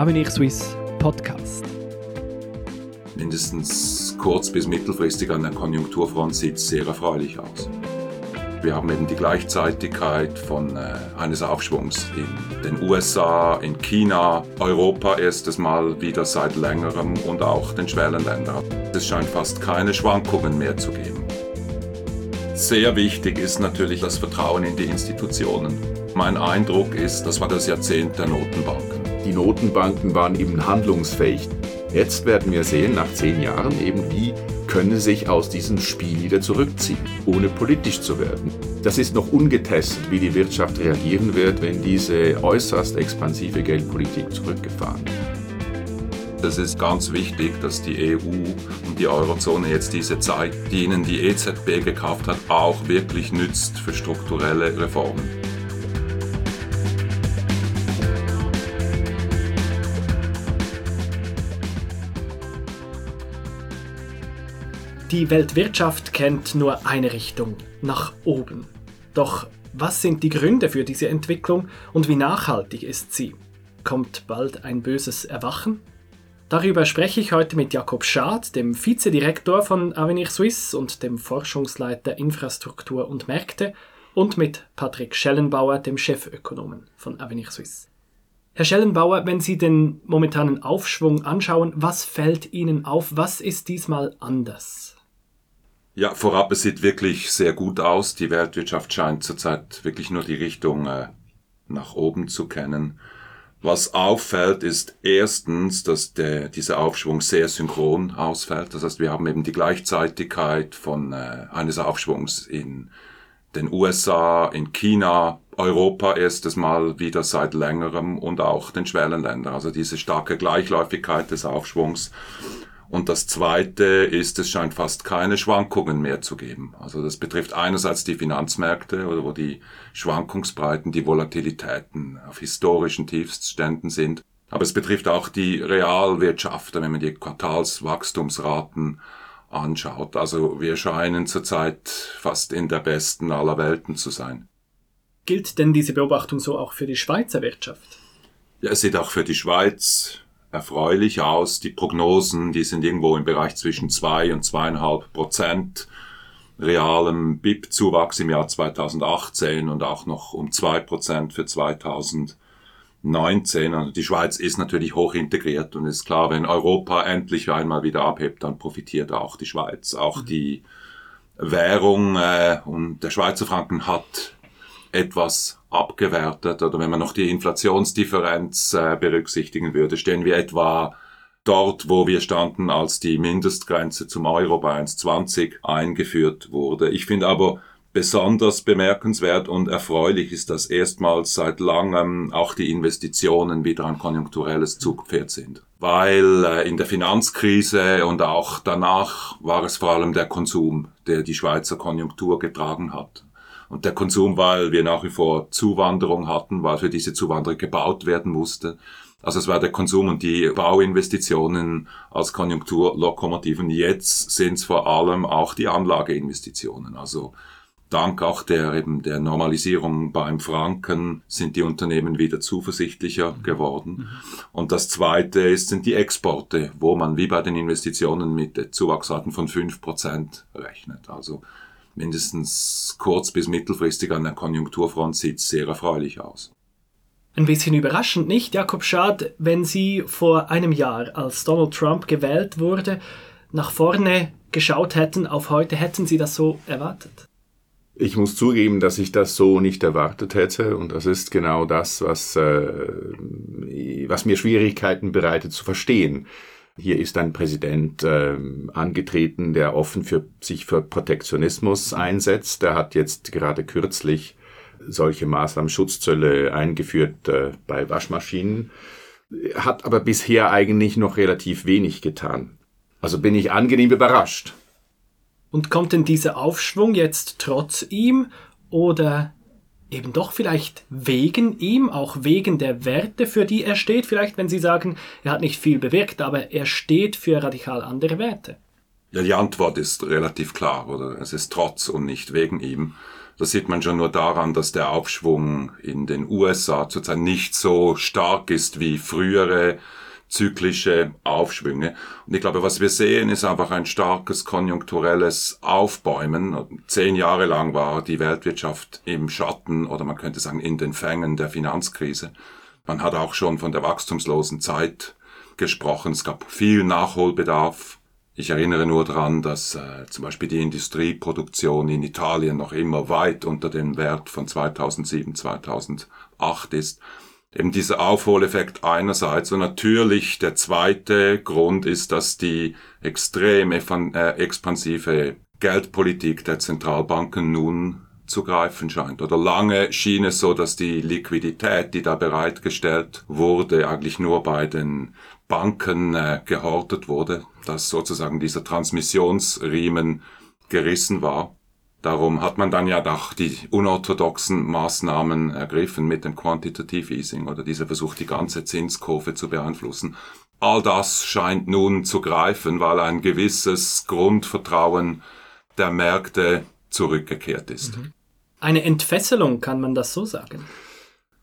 Avenir Suisse Podcast. Mindestens kurz- bis mittelfristig an der Konjunkturfront sieht es sehr erfreulich aus. Wir haben eben die Gleichzeitigkeit von äh, eines Aufschwungs in den USA, in China, Europa erstes Mal wieder seit längerem und auch den Schwellenländern. Es scheint fast keine Schwankungen mehr zu geben. Sehr wichtig ist natürlich das Vertrauen in die Institutionen. Mein Eindruck ist, das war das Jahrzehnt der Notenbanken. Die Notenbanken waren eben handlungsfähig. Jetzt werden wir sehen, nach zehn Jahren eben, wie können sich aus diesem Spiel wieder zurückziehen, ohne politisch zu werden. Das ist noch ungetestet, wie die Wirtschaft reagieren wird, wenn diese äußerst expansive Geldpolitik zurückgefahren wird. Es ist ganz wichtig, dass die EU und die Eurozone jetzt diese Zeit, die ihnen die EZB gekauft hat, auch wirklich nützt für strukturelle Reformen. Die Weltwirtschaft kennt nur eine Richtung, nach oben. Doch was sind die Gründe für diese Entwicklung und wie nachhaltig ist sie? Kommt bald ein böses Erwachen? Darüber spreche ich heute mit Jakob Schad, dem Vizedirektor von Avenir Suisse und dem Forschungsleiter Infrastruktur und Märkte, und mit Patrick Schellenbauer, dem Chefökonomen von Avenir Suisse. Herr Schellenbauer, wenn Sie den momentanen Aufschwung anschauen, was fällt Ihnen auf? Was ist diesmal anders? Ja, vorab, es sieht wirklich sehr gut aus. Die Weltwirtschaft scheint zurzeit wirklich nur die Richtung äh, nach oben zu kennen. Was auffällt, ist erstens, dass der, dieser Aufschwung sehr synchron ausfällt. Das heißt, wir haben eben die Gleichzeitigkeit von äh, eines Aufschwungs in den USA, in China, Europa erstes Mal wieder seit längerem und auch den Schwellenländern. Also diese starke Gleichläufigkeit des Aufschwungs und das Zweite ist, es scheint fast keine Schwankungen mehr zu geben. Also das betrifft einerseits die Finanzmärkte, wo die Schwankungsbreiten, die Volatilitäten auf historischen Tiefstständen sind. Aber es betrifft auch die Realwirtschaft, wenn man die Quartalswachstumsraten anschaut. Also wir scheinen zurzeit fast in der besten aller Welten zu sein. Gilt denn diese Beobachtung so auch für die Schweizer Wirtschaft? Ja, es sieht auch für die Schweiz erfreulich aus. Die Prognosen, die sind irgendwo im Bereich zwischen zwei und zweieinhalb Prozent realem BIP-Zuwachs im Jahr 2018 und auch noch um zwei Prozent für 2019. Also die Schweiz ist natürlich hoch integriert und ist klar, wenn Europa endlich einmal wieder abhebt, dann profitiert auch die Schweiz. Auch die Währung äh, und der Schweizer Franken hat etwas abgewertet oder wenn man noch die Inflationsdifferenz äh, berücksichtigen würde, stehen wir etwa dort, wo wir standen, als die Mindestgrenze zum Euro bei 1,20 eingeführt wurde. Ich finde aber besonders bemerkenswert und erfreulich ist, dass erstmals seit langem auch die Investitionen wieder ein konjunkturelles Zugpferd sind. Weil äh, in der Finanzkrise und auch danach war es vor allem der Konsum, der die Schweizer Konjunktur getragen hat. Und der Konsum, weil wir nach wie vor Zuwanderung hatten, weil für diese Zuwanderung gebaut werden musste. Also es war der Konsum und die Bauinvestitionen als Konjunkturlokomotiven. Jetzt sind es vor allem auch die Anlageinvestitionen. Also dank auch der eben der Normalisierung beim Franken sind die Unternehmen wieder zuversichtlicher mhm. geworden. Mhm. Und das zweite ist, sind die Exporte, wo man wie bei den Investitionen mit Zuwachsraten von fünf Prozent rechnet. Also mindestens kurz- bis mittelfristig an der Konjunkturfront sieht es sehr erfreulich aus. Ein bisschen überraschend nicht, Jakob Schad, wenn Sie vor einem Jahr, als Donald Trump gewählt wurde, nach vorne geschaut hätten auf heute, hätten Sie das so erwartet? Ich muss zugeben, dass ich das so nicht erwartet hätte und das ist genau das, was, äh, was mir Schwierigkeiten bereitet zu verstehen. Hier ist ein Präsident äh, angetreten, der offen für sich für Protektionismus einsetzt. Der hat jetzt gerade kürzlich solche Maßnahmen, Schutzzölle eingeführt äh, bei Waschmaschinen, hat aber bisher eigentlich noch relativ wenig getan. Also bin ich angenehm überrascht. Und kommt denn dieser Aufschwung jetzt trotz ihm oder eben doch vielleicht wegen ihm, auch wegen der Werte, für die er steht, vielleicht wenn Sie sagen, er hat nicht viel bewirkt, aber er steht für radikal andere Werte? Ja, die Antwort ist relativ klar, oder? Es ist trotz und nicht wegen ihm. Das sieht man schon nur daran, dass der Aufschwung in den USA zurzeit nicht so stark ist wie frühere zyklische Aufschwünge. Und ich glaube, was wir sehen, ist einfach ein starkes konjunkturelles Aufbäumen. Zehn Jahre lang war die Weltwirtschaft im Schatten oder man könnte sagen in den Fängen der Finanzkrise. Man hat auch schon von der wachstumslosen Zeit gesprochen. Es gab viel Nachholbedarf. Ich erinnere nur daran, dass äh, zum Beispiel die Industrieproduktion in Italien noch immer weit unter dem Wert von 2007, 2008 ist eben dieser Aufholeffekt einerseits und natürlich der zweite Grund ist, dass die extrem äh, expansive Geldpolitik der Zentralbanken nun zu greifen scheint. Oder lange schien es so, dass die Liquidität, die da bereitgestellt wurde, eigentlich nur bei den Banken äh, gehortet wurde, dass sozusagen dieser Transmissionsriemen gerissen war. Darum hat man dann ja doch die unorthodoxen Maßnahmen ergriffen mit dem Quantitative Easing oder dieser Versuch, die ganze Zinskurve zu beeinflussen. All das scheint nun zu greifen, weil ein gewisses Grundvertrauen der Märkte zurückgekehrt ist. Mhm. Eine Entfesselung, kann man das so sagen?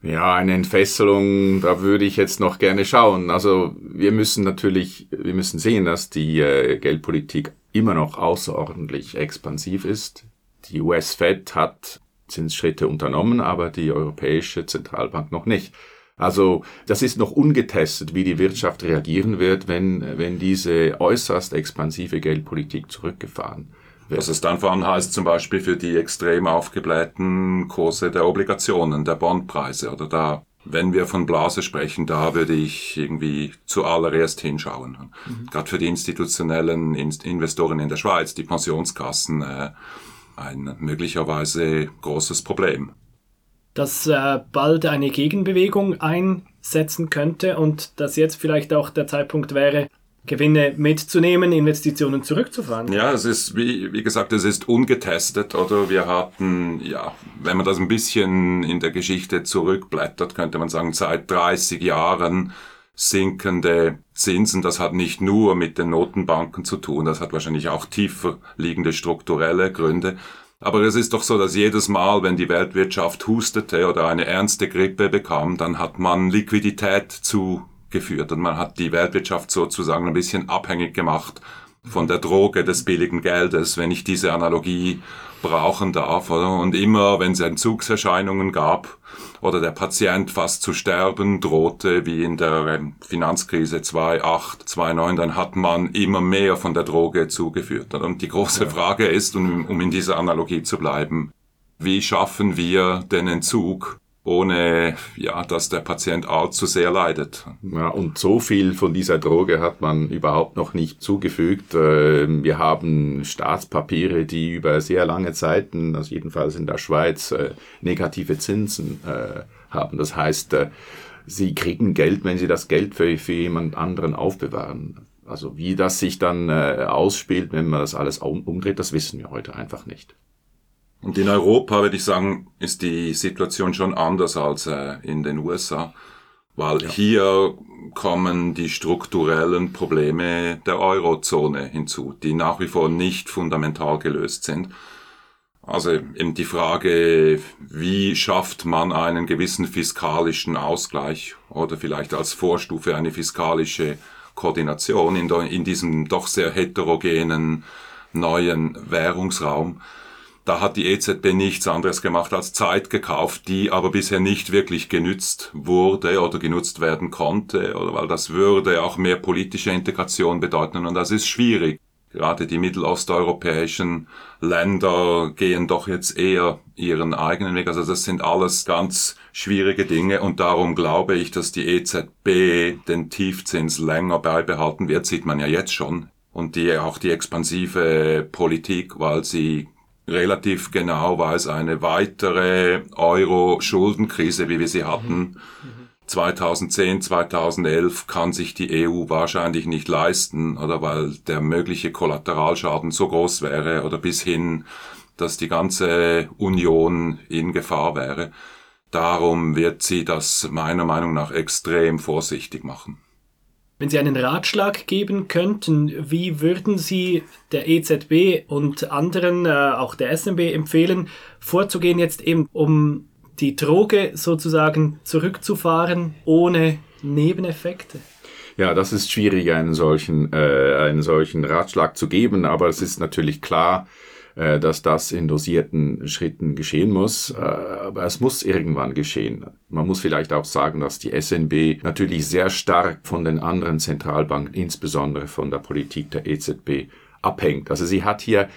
Ja, eine Entfesselung, da würde ich jetzt noch gerne schauen. Also wir müssen natürlich, wir müssen sehen, dass die äh, Geldpolitik immer noch außerordentlich expansiv ist. Die US-Fed hat Zinsschritte unternommen, aber die Europäische Zentralbank noch nicht. Also das ist noch ungetestet, wie die Wirtschaft reagieren wird, wenn, wenn diese äußerst expansive Geldpolitik zurückgefahren wird. Was es dann vor allem heißt, zum Beispiel für die extrem aufgeblähten Kurse der Obligationen, der Bondpreise oder da wenn wir von Blase sprechen, da würde ich irgendwie zuallererst hinschauen. Mhm. Gerade für die institutionellen Investoren in der Schweiz, die Pensionskassen, äh, ein möglicherweise großes Problem. Dass äh, bald eine Gegenbewegung einsetzen könnte und dass jetzt vielleicht auch der Zeitpunkt wäre, Gewinne mitzunehmen, Investitionen zurückzufahren. Ja, es ist, wie, wie gesagt, es ist ungetestet, oder? Wir hatten, ja, wenn man das ein bisschen in der Geschichte zurückblättert, könnte man sagen, seit 30 Jahren sinkende Zinsen. Das hat nicht nur mit den Notenbanken zu tun, das hat wahrscheinlich auch tiefer liegende strukturelle Gründe. Aber es ist doch so, dass jedes Mal, wenn die Weltwirtschaft hustete oder eine ernste Grippe bekam, dann hat man Liquidität zugeführt und man hat die Weltwirtschaft sozusagen ein bisschen abhängig gemacht von der Droge des billigen Geldes, wenn ich diese Analogie brauchen darf. Oder? Und immer, wenn es Entzugserscheinungen gab oder der Patient fast zu sterben drohte, wie in der ähm, Finanzkrise 2008, 2009, dann hat man immer mehr von der Droge zugeführt. Und die große ja. Frage ist, um, um in dieser Analogie zu bleiben, wie schaffen wir den Entzug ohne ja, dass der Patient allzu sehr leidet. Ja, und so viel von dieser Droge hat man überhaupt noch nicht zugefügt. Ähm, wir haben Staatspapiere, die über sehr lange Zeiten, also jedenfalls in der Schweiz, äh, negative Zinsen äh, haben. Das heißt, äh, sie kriegen Geld, wenn sie das Geld für, für jemand anderen aufbewahren. Also wie das sich dann ausspielt, wenn man das alles umdreht, das wissen wir heute einfach nicht. Und in Europa, würde ich sagen, ist die Situation schon anders als äh, in den USA, weil ja. hier kommen die strukturellen Probleme der Eurozone hinzu, die nach wie vor nicht fundamental gelöst sind. Also eben die Frage, wie schafft man einen gewissen fiskalischen Ausgleich oder vielleicht als Vorstufe eine fiskalische Koordination in, in diesem doch sehr heterogenen neuen Währungsraum da hat die EZB nichts anderes gemacht als Zeit gekauft, die aber bisher nicht wirklich genützt wurde oder genutzt werden konnte, oder weil das würde auch mehr politische Integration bedeuten und das ist schwierig. Gerade die mittelosteuropäischen Länder gehen doch jetzt eher ihren eigenen Weg. Also das sind alles ganz schwierige Dinge und darum glaube ich, dass die EZB den Tiefzins länger beibehalten wird, sieht man ja jetzt schon. Und die, auch die expansive Politik, weil sie relativ genau weiß, eine weitere Euro-Schuldenkrise, wie wir sie hatten, 2010, 2011 kann sich die EU wahrscheinlich nicht leisten, oder weil der mögliche Kollateralschaden so groß wäre oder bis hin, dass die ganze Union in Gefahr wäre. Darum wird sie das meiner Meinung nach extrem vorsichtig machen. Wenn Sie einen Ratschlag geben könnten, wie würden Sie der EZB und anderen, äh, auch der SMB, empfehlen, vorzugehen jetzt eben, um die Droge sozusagen zurückzufahren ohne Nebeneffekte? Ja, das ist schwierig, einen solchen, äh, einen solchen Ratschlag zu geben, aber es ist natürlich klar, äh, dass das in dosierten Schritten geschehen muss. Äh, aber es muss irgendwann geschehen. Man muss vielleicht auch sagen, dass die SNB natürlich sehr stark von den anderen Zentralbanken, insbesondere von der Politik der EZB, abhängt. Also sie hat hier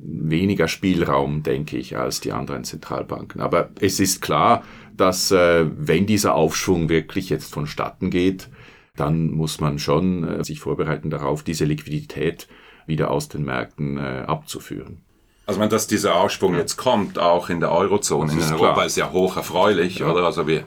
weniger Spielraum, denke ich, als die anderen Zentralbanken. Aber es ist klar, dass äh, wenn dieser Aufschwung wirklich jetzt vonstatten geht, dann muss man schon sich vorbereiten darauf, diese Liquidität wieder aus den Märkten abzuführen. Also wenn dass dieser Aufschwung jetzt kommt, auch in der Eurozone, in Europa klar. ist ja hoch erfreulich, ja. oder? Also wir,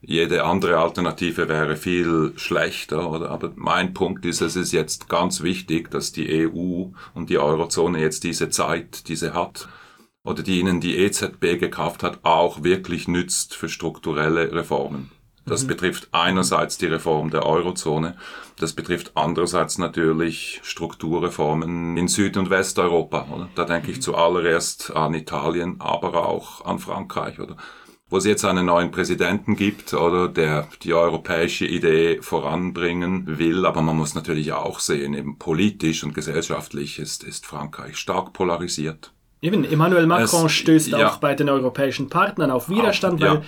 jede andere Alternative wäre viel schlechter, oder? Aber mein Punkt ist, es ist jetzt ganz wichtig, dass die EU und die Eurozone jetzt diese Zeit, diese hat, oder die ihnen die EZB gekauft hat, auch wirklich nützt für strukturelle Reformen. Das mhm. betrifft einerseits die Reform der Eurozone, das betrifft andererseits natürlich Strukturreformen in Süd- und Westeuropa. Oder? Da denke ich mhm. zuallererst an Italien, aber auch an Frankreich. Oder? Wo es jetzt einen neuen Präsidenten gibt oder der die europäische Idee voranbringen will, aber man muss natürlich auch sehen, eben politisch und gesellschaftlich ist, ist Frankreich stark polarisiert. Eben, Emmanuel Macron es, stößt ja, auch bei den europäischen Partnern auf Widerstand, auch, weil ja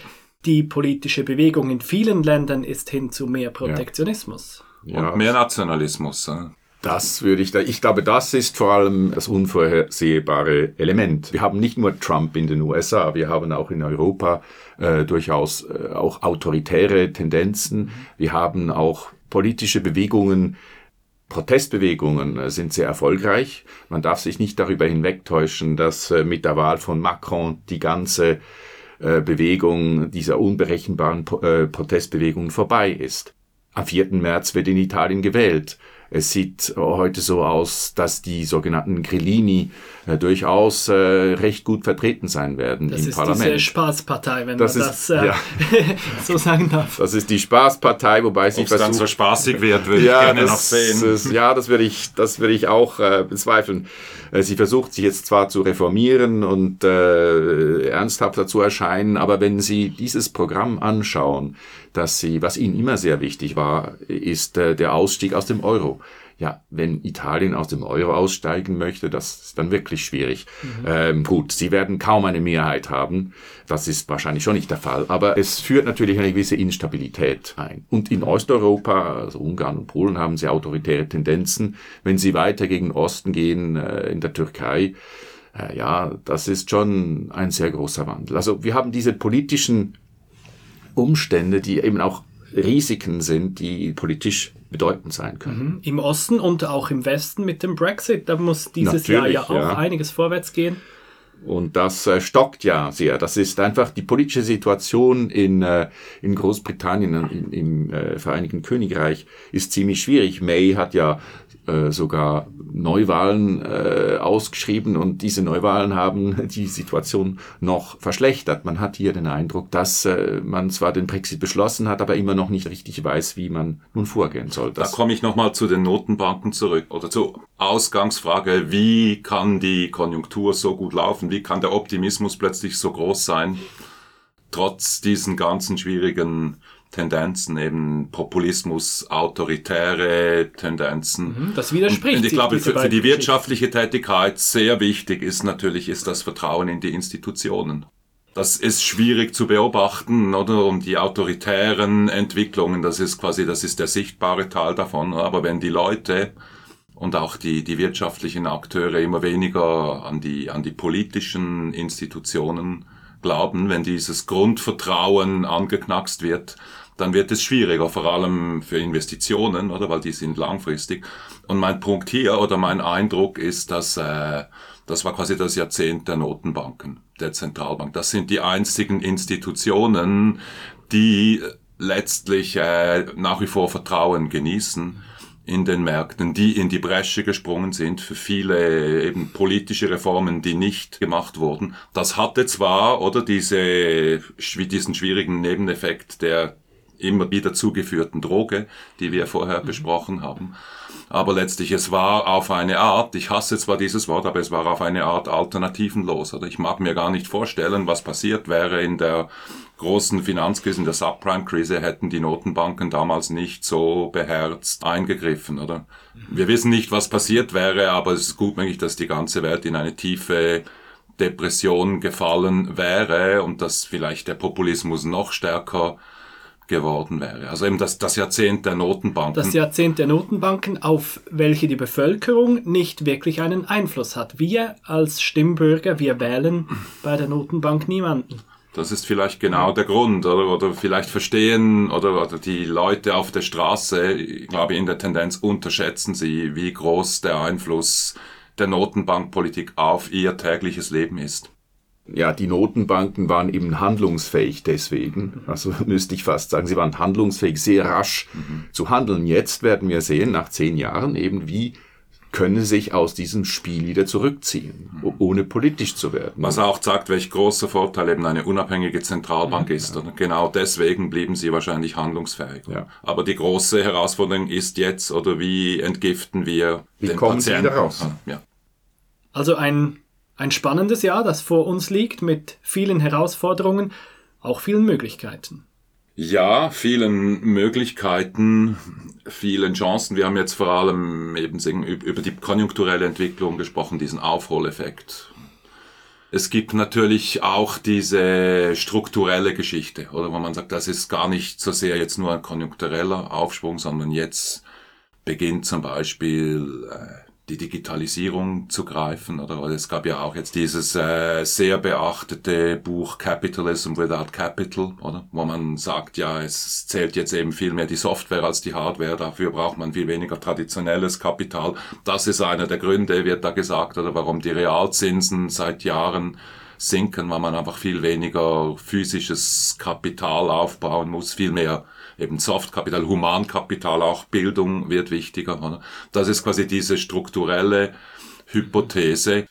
die politische Bewegung in vielen Ländern ist hin zu mehr Protektionismus. Ja. Und mehr Nationalismus. Das würde ich da, ich glaube, das ist vor allem das unvorhersehbare Element. Wir haben nicht nur Trump in den USA, wir haben auch in Europa äh, durchaus äh, auch autoritäre Tendenzen. Wir haben auch politische Bewegungen, Protestbewegungen äh, sind sehr erfolgreich. Man darf sich nicht darüber hinwegtäuschen, dass äh, mit der Wahl von Macron die ganze äh, Bewegung, dieser unberechenbaren äh, Protestbewegung vorbei ist. Am 4. März wird in Italien gewählt. Es sieht heute so aus, dass die sogenannten Grillini äh, durchaus äh, recht gut vertreten sein werden das im Parlament. Das ist die Spaßpartei, wenn das man ist, das äh, ja. so sagen darf. Das ist die Spaßpartei, wobei sie versucht... dann so spaßig wird, würde ja, ich gerne noch sehen. Ist, ja, das würde ich, das würde ich auch äh, bezweifeln. Äh, sie versucht sich jetzt zwar zu reformieren und äh, ernsthafter zu erscheinen, aber wenn Sie dieses Programm anschauen, dass sie, was ihnen immer sehr wichtig war, ist äh, der Ausstieg aus dem Euro. Ja, wenn Italien aus dem Euro aussteigen möchte, das ist dann wirklich schwierig. Mhm. Ähm, gut, sie werden kaum eine Mehrheit haben. Das ist wahrscheinlich schon nicht der Fall. Aber es führt natürlich eine gewisse Instabilität ein. Und in Osteuropa, also Ungarn und Polen, haben sie autoritäre Tendenzen. Wenn sie weiter gegen Osten gehen, äh, in der Türkei, äh, ja, das ist schon ein sehr großer Wandel. Also wir haben diese politischen Umstände, die eben auch Risiken sind, die politisch bedeutend sein können. Mhm. Im Osten und auch im Westen mit dem Brexit, da muss dieses Natürlich, Jahr ja auch ja. einiges vorwärts gehen. Und das äh, stockt ja sehr. Das ist einfach die politische Situation in, äh, in Großbritannien, in, im äh, Vereinigten Königreich ist ziemlich schwierig. May hat ja äh, sogar Neuwahlen äh, ausgeschrieben und diese Neuwahlen haben die Situation noch verschlechtert. Man hat hier den Eindruck, dass äh, man zwar den Brexit beschlossen hat, aber immer noch nicht richtig weiß, wie man nun vorgehen soll. Das da komme ich nochmal zu den Notenbanken zurück oder zur Ausgangsfrage, wie kann die Konjunktur so gut laufen, wie kann der Optimismus plötzlich so groß sein, trotz diesen ganzen schwierigen Tendenzen, eben Populismus, autoritäre Tendenzen. Mhm, das widerspricht. Und ich glaube, für, für die wirtschaftliche Tätigkeit sehr wichtig ist natürlich, ist das Vertrauen in die Institutionen. Das ist schwierig zu beobachten, oder? Um die autoritären Entwicklungen, das ist quasi, das ist der sichtbare Teil davon. Aber wenn die Leute und auch die, die wirtschaftlichen Akteure immer weniger an die, an die politischen Institutionen glauben, wenn dieses Grundvertrauen angeknackst wird, dann wird es schwieriger, vor allem für Investitionen, oder weil die sind langfristig. Und mein Punkt hier oder mein Eindruck ist, dass äh, das war quasi das Jahrzehnt der Notenbanken, der Zentralbank. Das sind die einzigen Institutionen, die letztlich äh, nach wie vor Vertrauen genießen in den Märkten, die in die Bresche gesprungen sind für viele eben politische Reformen, die nicht gemacht wurden. Das hatte zwar oder diese diesen schwierigen Nebeneffekt der immer wieder zugeführten Droge, die wir vorher mhm. besprochen haben. Aber letztlich, es war auf eine Art, ich hasse zwar dieses Wort, aber es war auf eine Art alternativenlos. Oder ich mag mir gar nicht vorstellen, was passiert wäre in der großen Finanzkrise, in der Subprime-Krise, hätten die Notenbanken damals nicht so beherzt eingegriffen, oder? Wir wissen nicht, was passiert wäre, aber es ist gut möglich, dass die ganze Welt in eine tiefe Depression gefallen wäre und dass vielleicht der Populismus noch stärker geworden wäre. Also eben das, das Jahrzehnt der Notenbanken. Das Jahrzehnt der Notenbanken, auf welche die Bevölkerung nicht wirklich einen Einfluss hat. Wir als Stimmbürger, wir wählen bei der Notenbank niemanden. Das ist vielleicht genau der Grund, oder, oder vielleicht verstehen oder, oder die Leute auf der Straße, ich glaube in der Tendenz unterschätzen sie, wie groß der Einfluss der Notenbankpolitik auf ihr tägliches Leben ist. Ja, die Notenbanken waren eben handlungsfähig deswegen. Also müsste ich fast sagen, sie waren handlungsfähig, sehr rasch mhm. zu handeln. Jetzt werden wir sehen, nach zehn Jahren eben, wie können sich aus diesem Spiel wieder zurückziehen, mhm. ohne politisch zu werden. Was auch sagt, welch großer Vorteil eben eine unabhängige Zentralbank ja, ist. Und genau deswegen blieben sie wahrscheinlich handlungsfähig. Ja. Aber die große Herausforderung ist jetzt, oder wie entgiften wir wie den kommen Patienten? Sie wieder raus? Ja. Also ein, ein spannendes Jahr, das vor uns liegt, mit vielen Herausforderungen, auch vielen Möglichkeiten. Ja, vielen Möglichkeiten, vielen Chancen. Wir haben jetzt vor allem eben über die konjunkturelle Entwicklung gesprochen, diesen Aufholeffekt. Es gibt natürlich auch diese strukturelle Geschichte, oder wo man sagt, das ist gar nicht so sehr jetzt nur ein konjunktureller Aufschwung, sondern jetzt beginnt zum Beispiel äh, die Digitalisierung zu greifen. Oder es gab ja auch jetzt dieses äh, sehr beachtete Buch Capitalism Without Capital, oder wo man sagt, ja, es zählt jetzt eben viel mehr die Software als die Hardware. Dafür braucht man viel weniger traditionelles Kapital. Das ist einer der Gründe, wird da gesagt, oder warum die Realzinsen seit Jahren sinken, weil man einfach viel weniger physisches Kapital aufbauen muss, viel mehr eben Softkapital, Humankapital, auch Bildung wird wichtiger. Oder? Das ist quasi diese strukturelle Hypothese.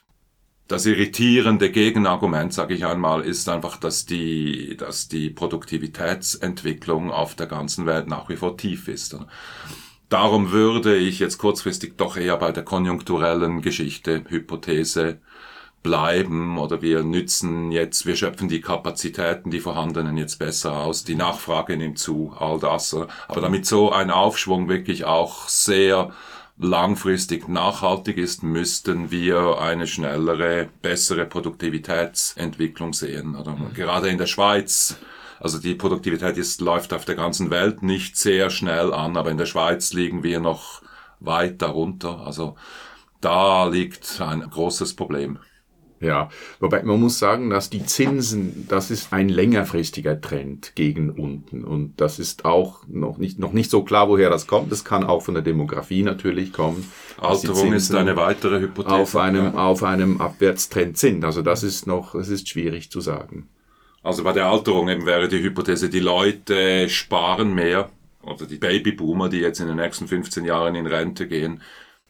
Das irritierende Gegenargument, sage ich einmal, ist einfach, dass die, dass die Produktivitätsentwicklung auf der ganzen Welt nach wie vor tief ist. Oder? Darum würde ich jetzt kurzfristig doch eher bei der konjunkturellen Geschichte, Hypothese bleiben oder wir nützen jetzt, wir schöpfen die Kapazitäten, die vorhandenen jetzt besser aus, die Nachfrage nimmt zu, all das. Aber damit so ein Aufschwung wirklich auch sehr langfristig nachhaltig ist, müssten wir eine schnellere, bessere Produktivitätsentwicklung sehen. Oder mhm. gerade in der Schweiz, also die Produktivität ist, läuft auf der ganzen Welt nicht sehr schnell an, aber in der Schweiz liegen wir noch weit darunter. Also da liegt ein großes Problem. Ja, wobei man muss sagen, dass die Zinsen, das ist ein längerfristiger Trend gegen unten und das ist auch noch nicht noch nicht so klar, woher das kommt. Das kann auch von der Demografie natürlich kommen. Alterung ist eine weitere Hypothese. Auf einem ja. auf einem Abwärtstrend sind. Also das ist noch, es ist schwierig zu sagen. Also bei der Alterung eben wäre die Hypothese, die Leute sparen mehr oder die Babyboomer, die jetzt in den nächsten 15 Jahren in Rente gehen,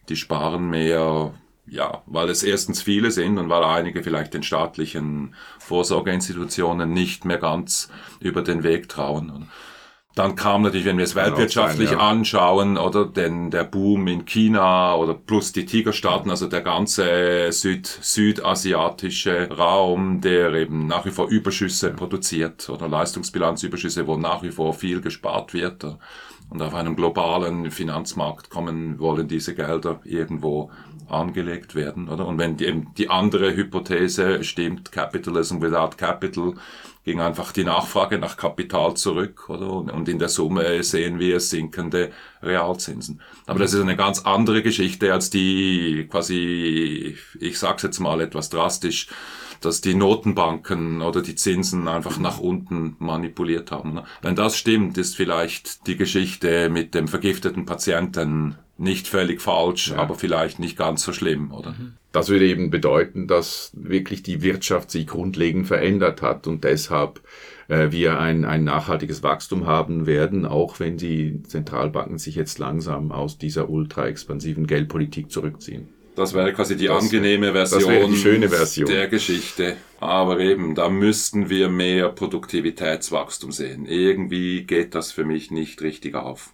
die sparen mehr ja, weil es erstens viele sind und weil einige vielleicht den staatlichen Vorsorgeinstitutionen nicht mehr ganz über den Weg trauen. Dann kam natürlich, wenn wir es weltwirtschaftlich sein, ja. anschauen, oder denn der Boom in China oder plus die Tigerstaaten, also der ganze Süd südasiatische Raum, der eben nach wie vor Überschüsse produziert oder Leistungsbilanzüberschüsse, wo nach wie vor viel gespart wird. Und auf einem globalen Finanzmarkt kommen, wollen diese Gelder irgendwo angelegt werden, oder? Und wenn die, die andere Hypothese stimmt, Capitalism without Capital, ging einfach die Nachfrage nach Kapital zurück, oder? Und in der Summe sehen wir sinkende Realzinsen. Aber das ist eine ganz andere Geschichte als die quasi, ich sag's jetzt mal etwas drastisch, dass die Notenbanken oder die Zinsen einfach nach unten manipuliert haben. Ne? Wenn das stimmt, ist vielleicht die Geschichte mit dem vergifteten Patienten nicht völlig falsch, ja. aber vielleicht nicht ganz so schlimm, oder? Mhm. Das würde eben bedeuten, dass wirklich die Wirtschaft sich grundlegend verändert hat und deshalb äh, wir ein, ein nachhaltiges Wachstum haben werden, auch wenn die Zentralbanken sich jetzt langsam aus dieser ultra expansiven Geldpolitik zurückziehen. Das wäre quasi die das, angenehme Version, die schöne Version der Geschichte. Aber eben, da müssten wir mehr Produktivitätswachstum sehen. Irgendwie geht das für mich nicht richtig auf.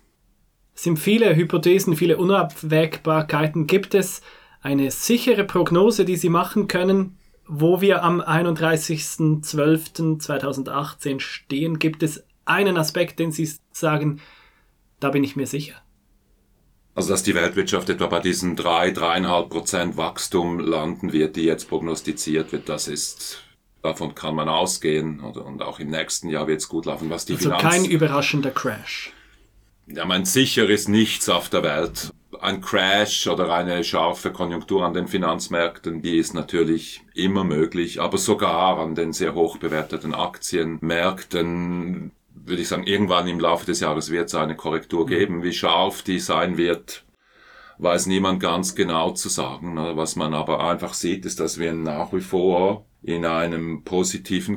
Es sind viele Hypothesen, viele Unabwägbarkeiten. Gibt es eine sichere Prognose, die Sie machen können, wo wir am 31.12.2018 stehen? Gibt es einen Aspekt, den Sie sagen, da bin ich mir sicher? Also, dass die Weltwirtschaft etwa bei diesen drei, dreieinhalb Prozent Wachstum landen wird, die jetzt prognostiziert wird, das ist, davon kann man ausgehen. Und auch im nächsten Jahr wird es gut laufen. Was die also Finanz kein überraschender Crash. Ja, mein sicher ist nichts auf der Welt. Ein Crash oder eine scharfe Konjunktur an den Finanzmärkten, die ist natürlich immer möglich, aber sogar an den sehr hoch bewerteten Aktienmärkten würde ich sagen, irgendwann im Laufe des Jahres wird es eine Korrektur mhm. geben. Wie scharf die sein wird, weiß niemand ganz genau zu sagen. Ne? Was man aber einfach sieht, ist, dass wir nach wie vor in einem positiven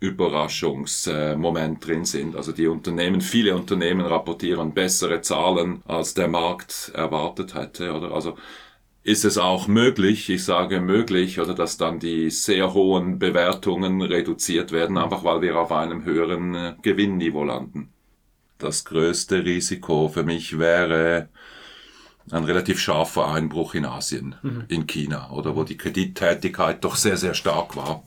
Gewinnüberraschungsmoment drin sind. Also die Unternehmen, viele Unternehmen rapportieren bessere Zahlen, als der Markt erwartet hätte. Oder also ist es auch möglich, ich sage möglich, oder dass dann die sehr hohen Bewertungen reduziert werden, einfach weil wir auf einem höheren äh, Gewinnniveau landen. Das größte Risiko für mich wäre ein relativ scharfer Einbruch in Asien, mhm. in China, oder wo die Kredittätigkeit doch sehr, sehr stark war.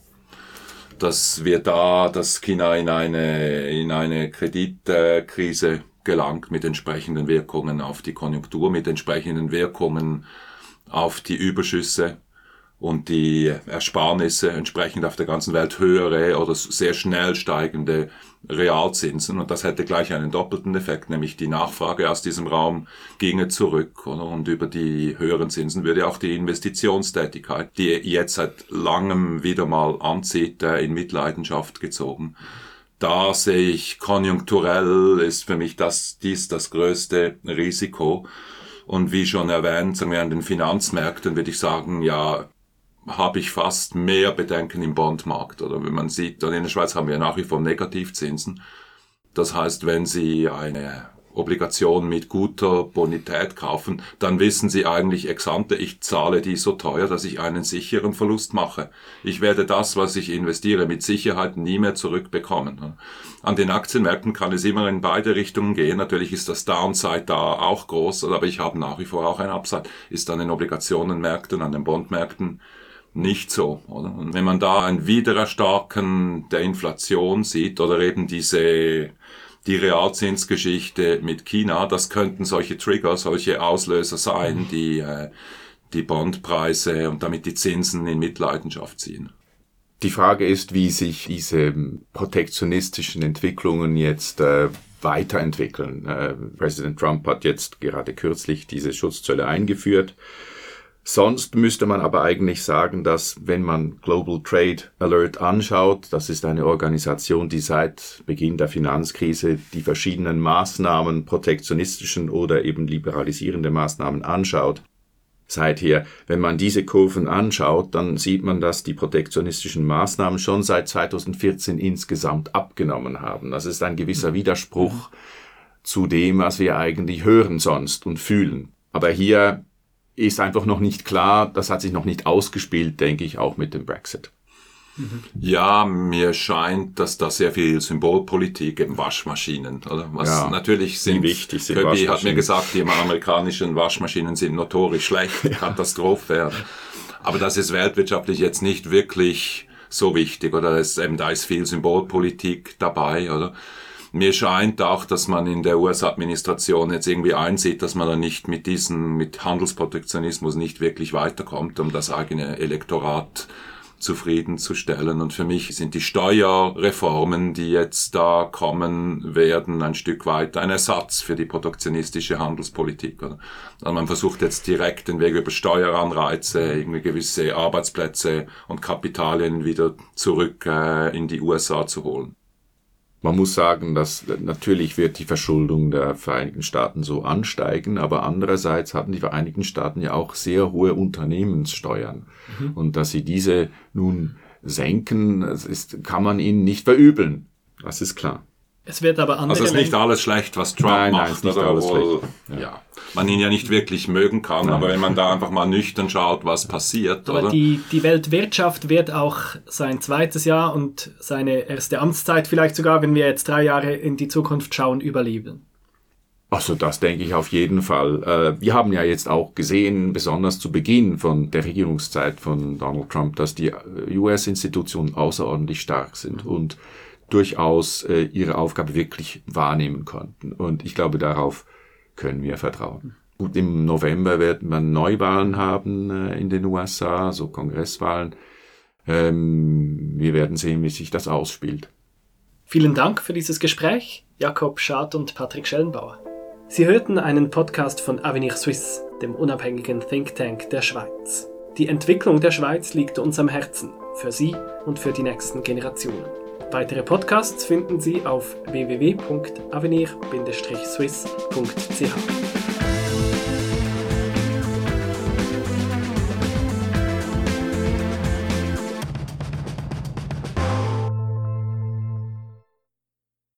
Dass wir da, dass China in eine, in eine Kreditkrise gelangt mit entsprechenden Wirkungen auf die Konjunktur, mit entsprechenden Wirkungen auf die Überschüsse und die Ersparnisse entsprechend auf der ganzen Welt höhere oder sehr schnell steigende Realzinsen. Und das hätte gleich einen doppelten Effekt, nämlich die Nachfrage aus diesem Raum ginge zurück. Oder? Und über die höheren Zinsen würde auch die Investitionstätigkeit, die jetzt seit langem wieder mal anzieht, in Mitleidenschaft gezogen. Da sehe ich konjunkturell ist für mich das, dies das größte Risiko. Und wie schon erwähnt, sagen wir an den Finanzmärkten würde ich sagen, ja, habe ich fast mehr Bedenken im Bondmarkt. Oder wenn man sieht, in der Schweiz haben wir nach wie vor Negativzinsen. Das heißt, wenn Sie eine Obligation mit guter Bonität kaufen, dann wissen Sie eigentlich exante, ich zahle die so teuer, dass ich einen sicheren Verlust mache. Ich werde das, was ich investiere, mit Sicherheit nie mehr zurückbekommen. An den Aktienmärkten kann es immer in beide Richtungen gehen. Natürlich ist das Downside da auch groß, aber ich habe nach wie vor auch ein Upside. Ist an den Obligationenmärkten, an den Bondmärkten nicht so. Oder? Und wenn man da ein Wiedererstarken der Inflation sieht oder eben diese die Realzinsgeschichte mit China, das könnten solche Trigger, solche Auslöser sein, mhm. die äh, die Bondpreise und damit die Zinsen in Mitleidenschaft ziehen. Die Frage ist, wie sich diese protektionistischen Entwicklungen jetzt äh, weiterentwickeln. Äh, Präsident Trump hat jetzt gerade kürzlich diese Schutzzölle eingeführt. Sonst müsste man aber eigentlich sagen, dass wenn man Global Trade Alert anschaut, das ist eine Organisation, die seit Beginn der Finanzkrise die verschiedenen Maßnahmen, protektionistischen oder eben liberalisierende Maßnahmen anschaut. Seither, wenn man diese Kurven anschaut, dann sieht man, dass die protektionistischen Maßnahmen schon seit 2014 insgesamt abgenommen haben. Das ist ein gewisser mhm. Widerspruch zu dem, was wir eigentlich hören sonst und fühlen. Aber hier ist einfach noch nicht klar, das hat sich noch nicht ausgespielt, denke ich, auch mit dem Brexit. Ja, mir scheint, dass da sehr viel Symbolpolitik im Waschmaschinen, oder? Was ja, natürlich sind, wichtig sind Kirby hat mir gesagt, die amerikanischen Waschmaschinen sind notorisch schlecht, ja. Katastrophe. Aber das ist weltwirtschaftlich jetzt nicht wirklich so wichtig, oder? Es, eben, da ist viel Symbolpolitik dabei, oder? Mir scheint auch, dass man in der US-Administration jetzt irgendwie einsieht, dass man da nicht mit diesen, mit Handelsprotektionismus nicht wirklich weiterkommt, um das eigene Elektorat zufriedenzustellen. Und für mich sind die Steuerreformen, die jetzt da kommen werden, ein Stück weit ein Ersatz für die protektionistische Handelspolitik. Also man versucht jetzt direkt den Weg über Steueranreize, irgendwie gewisse Arbeitsplätze und Kapitalien wieder zurück äh, in die USA zu holen. Man muss sagen, dass natürlich wird die Verschuldung der Vereinigten Staaten so ansteigen, aber andererseits haben die Vereinigten Staaten ja auch sehr hohe Unternehmenssteuern. Mhm. Und dass sie diese nun senken, ist, kann man ihnen nicht verübeln. Das ist klar. Es wird aber andere Also es ist nicht alles schlecht, was Trump Nein, nein, macht, ist nicht oder? alles schlecht. Ja. man ihn ja nicht wirklich mögen kann, aber wenn man da einfach mal nüchtern schaut, was passiert, Aber oder? die, die Weltwirtschaft wird auch sein zweites Jahr und seine erste Amtszeit vielleicht sogar, wenn wir jetzt drei Jahre in die Zukunft schauen, überleben. Also das denke ich auf jeden Fall. Äh, Wir haben ja jetzt auch gesehen, besonders zu Beginn von der Regierungszeit von Donald Trump, dass die äh, US-Institutionen außerordentlich stark sind und durchaus äh, ihre Aufgabe wirklich wahrnehmen konnten. Und ich glaube, darauf können wir vertrauen. Gut, im November werden wir Neuwahlen haben äh, in den USA, so Kongresswahlen. Ähm, Wir werden sehen, wie sich das ausspielt. Vielen Dank für dieses Gespräch, Jakob Schad und Patrick Schellenbauer. Sie hörten einen Podcast von Avenir Suisse, dem unabhängigen Think Tank der Schweiz. Die Entwicklung der Schweiz liegt uns am Herzen, für Sie und für die nächsten Generationen. Weitere Podcasts finden Sie auf www.avenir-swiss.ch.